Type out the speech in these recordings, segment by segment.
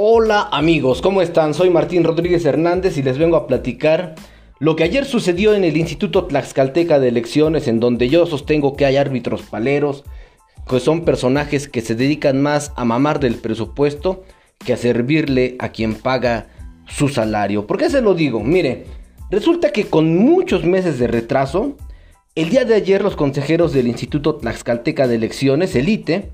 Hola amigos, ¿cómo están? Soy Martín Rodríguez Hernández y les vengo a platicar lo que ayer sucedió en el Instituto Tlaxcalteca de Elecciones, en donde yo sostengo que hay árbitros paleros, que son personajes que se dedican más a mamar del presupuesto que a servirle a quien paga su salario. ¿Por qué se lo digo? Mire, resulta que con muchos meses de retraso, el día de ayer los consejeros del Instituto Tlaxcalteca de Elecciones, el ITE,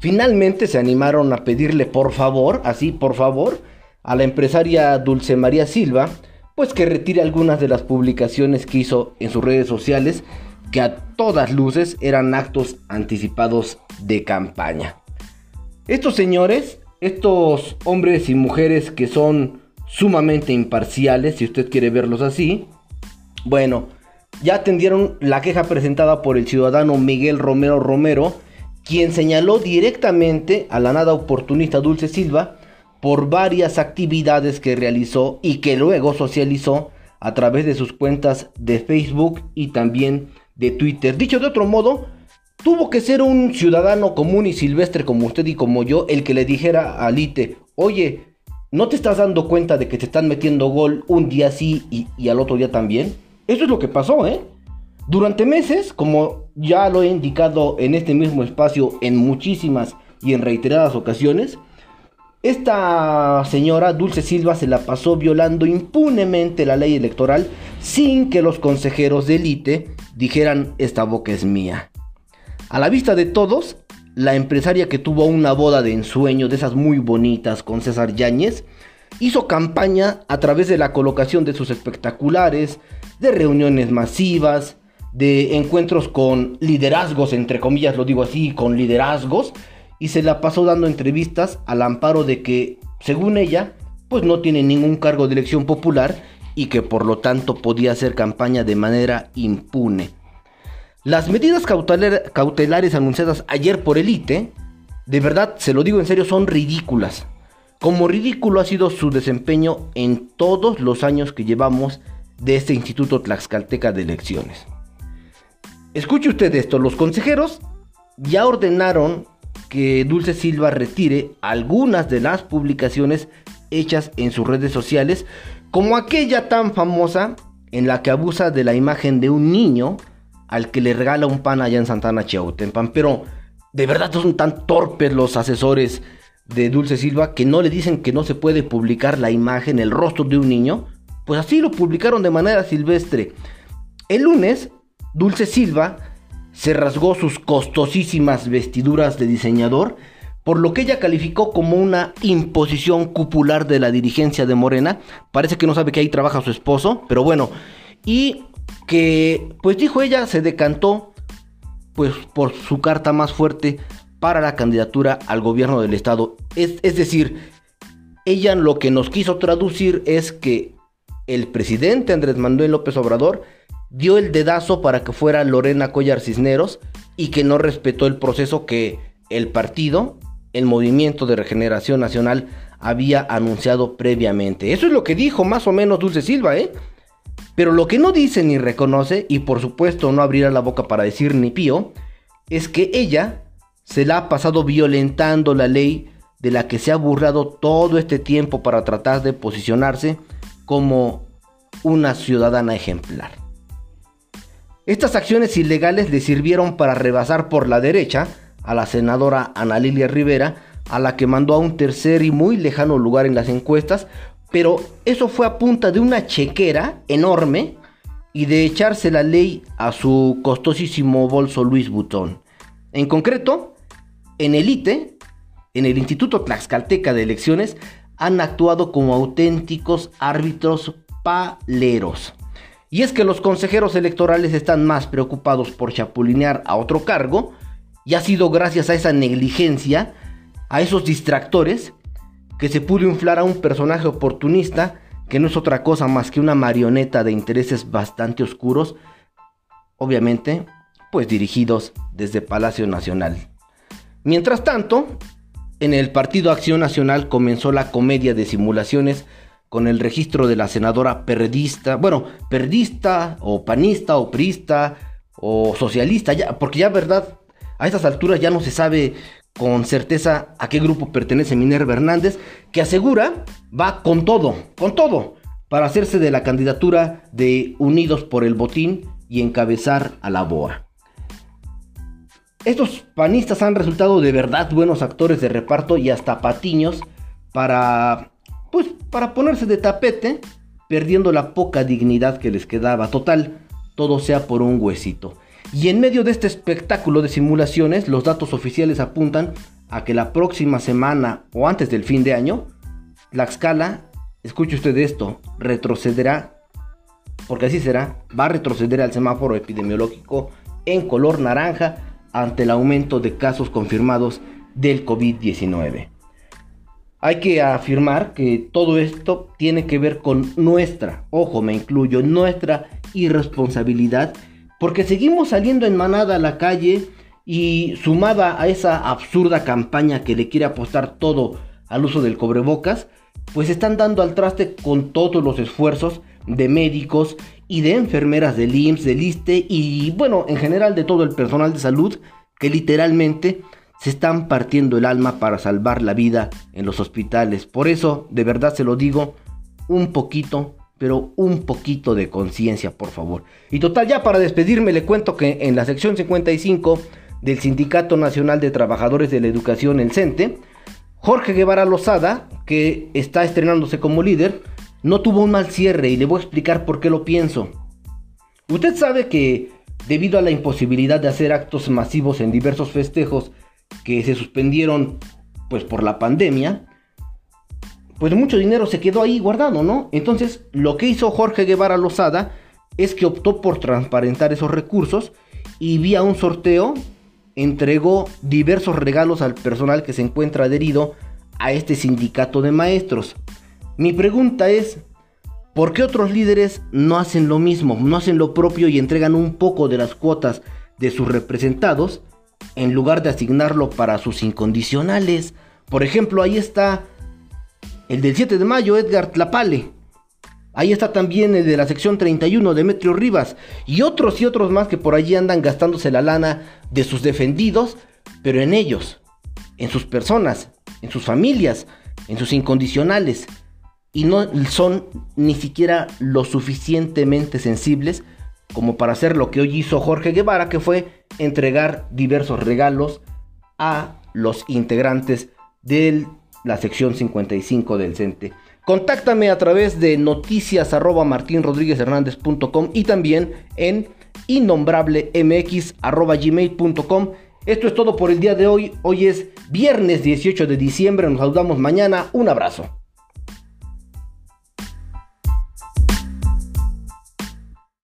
Finalmente se animaron a pedirle por favor, así por favor, a la empresaria Dulce María Silva, pues que retire algunas de las publicaciones que hizo en sus redes sociales, que a todas luces eran actos anticipados de campaña. Estos señores, estos hombres y mujeres que son sumamente imparciales, si usted quiere verlos así, bueno, ya atendieron la queja presentada por el ciudadano Miguel Romero Romero, quien señaló directamente a la nada oportunista Dulce Silva por varias actividades que realizó y que luego socializó a través de sus cuentas de Facebook y también de Twitter. Dicho de otro modo, tuvo que ser un ciudadano común y silvestre como usted y como yo el que le dijera a Lite, oye, ¿no te estás dando cuenta de que te están metiendo gol un día sí y, y al otro día también? Eso es lo que pasó, ¿eh? Durante meses, como ya lo he indicado en este mismo espacio en muchísimas y en reiteradas ocasiones, esta señora Dulce Silva se la pasó violando impunemente la ley electoral sin que los consejeros de élite dijeran esta boca es mía. A la vista de todos, la empresaria que tuvo una boda de ensueño de esas muy bonitas con César Yáñez, hizo campaña a través de la colocación de sus espectaculares, de reuniones masivas, de encuentros con liderazgos, entre comillas lo digo así, con liderazgos, y se la pasó dando entrevistas al amparo de que, según ella, pues no tiene ningún cargo de elección popular y que por lo tanto podía hacer campaña de manera impune. Las medidas cautelares anunciadas ayer por el ITE, de verdad, se lo digo en serio, son ridículas. Como ridículo ha sido su desempeño en todos los años que llevamos de este Instituto Tlaxcalteca de Elecciones. Escuche usted esto, los consejeros ya ordenaron que Dulce Silva retire algunas de las publicaciones hechas en sus redes sociales, como aquella tan famosa en la que abusa de la imagen de un niño al que le regala un pan allá en Santana Chiautempan. Pero de verdad son tan torpes los asesores de Dulce Silva que no le dicen que no se puede publicar la imagen, el rostro de un niño. Pues así lo publicaron de manera silvestre. El lunes Dulce Silva se rasgó sus costosísimas vestiduras de diseñador, por lo que ella calificó como una imposición cupular de la dirigencia de Morena. Parece que no sabe que ahí trabaja su esposo, pero bueno, y que pues dijo ella se decantó pues por su carta más fuerte para la candidatura al gobierno del estado. Es, es decir, ella lo que nos quiso traducir es que el presidente Andrés Manuel López Obrador dio el dedazo para que fuera Lorena Collar Cisneros y que no respetó el proceso que el partido, el Movimiento de Regeneración Nacional, había anunciado previamente. Eso es lo que dijo más o menos Dulce Silva, ¿eh? Pero lo que no dice ni reconoce, y por supuesto no abrirá la boca para decir ni pío, es que ella se la ha pasado violentando la ley de la que se ha burlado todo este tiempo para tratar de posicionarse como una ciudadana ejemplar. Estas acciones ilegales le sirvieron para rebasar por la derecha a la senadora Ana Lilia Rivera, a la que mandó a un tercer y muy lejano lugar en las encuestas, pero eso fue a punta de una chequera enorme y de echarse la ley a su costosísimo bolso Luis Butón. En concreto, en el ITE, en el Instituto Tlaxcalteca de Elecciones, han actuado como auténticos árbitros paleros. Y es que los consejeros electorales están más preocupados por chapulinear a otro cargo, y ha sido gracias a esa negligencia, a esos distractores, que se pudo inflar a un personaje oportunista que no es otra cosa más que una marioneta de intereses bastante oscuros, obviamente, pues dirigidos desde Palacio Nacional. Mientras tanto, en el Partido Acción Nacional comenzó la comedia de simulaciones con el registro de la senadora perdista, bueno, perdista o panista o priista o socialista, ya, porque ya verdad, a estas alturas ya no se sabe con certeza a qué grupo pertenece Minerva Hernández, que asegura va con todo, con todo, para hacerse de la candidatura de Unidos por el Botín y encabezar a la BOA. Estos panistas han resultado de verdad buenos actores de reparto y hasta patiños para, pues, para ponerse de tapete, perdiendo la poca dignidad que les quedaba. Total, todo sea por un huesito. Y en medio de este espectáculo de simulaciones, los datos oficiales apuntan a que la próxima semana o antes del fin de año, la escala, escuche usted esto, retrocederá, porque así será, va a retroceder al semáforo epidemiológico en color naranja ante el aumento de casos confirmados del COVID-19. Hay que afirmar que todo esto tiene que ver con nuestra, ojo, me incluyo, nuestra irresponsabilidad porque seguimos saliendo en manada a la calle y sumada a esa absurda campaña que le quiere apostar todo al uso del cobrebocas, pues están dando al traste con todos los esfuerzos de médicos y de enfermeras del IMSS, del ISTE y bueno, en general de todo el personal de salud que literalmente se están partiendo el alma para salvar la vida en los hospitales. Por eso, de verdad se lo digo, un poquito pero un poquito de conciencia, por favor. Y total, ya para despedirme le cuento que en la sección 55 del Sindicato Nacional de Trabajadores de la Educación, el CENTE, Jorge Guevara Lozada, que está estrenándose como líder, no tuvo un mal cierre y le voy a explicar por qué lo pienso. Usted sabe que debido a la imposibilidad de hacer actos masivos en diversos festejos que se suspendieron pues por la pandemia, pues mucho dinero se quedó ahí guardado, ¿no? Entonces, lo que hizo Jorge Guevara Lozada es que optó por transparentar esos recursos y vía un sorteo entregó diversos regalos al personal que se encuentra adherido a este sindicato de maestros. Mi pregunta es, ¿por qué otros líderes no hacen lo mismo, no hacen lo propio y entregan un poco de las cuotas de sus representados en lugar de asignarlo para sus incondicionales? Por ejemplo, ahí está el del 7 de mayo, Edgar Tlapale. Ahí está también el de la sección 31, Demetrio Rivas. Y otros y otros más que por allí andan gastándose la lana de sus defendidos, pero en ellos, en sus personas, en sus familias, en sus incondicionales. Y no son ni siquiera lo suficientemente sensibles como para hacer lo que hoy hizo Jorge Guevara, que fue entregar diversos regalos a los integrantes del la sección 55 del CENTE. Contáctame a través de noticias y también en innombrablemx. Esto es todo por el día de hoy. Hoy es viernes 18 de diciembre. Nos saludamos mañana. Un abrazo.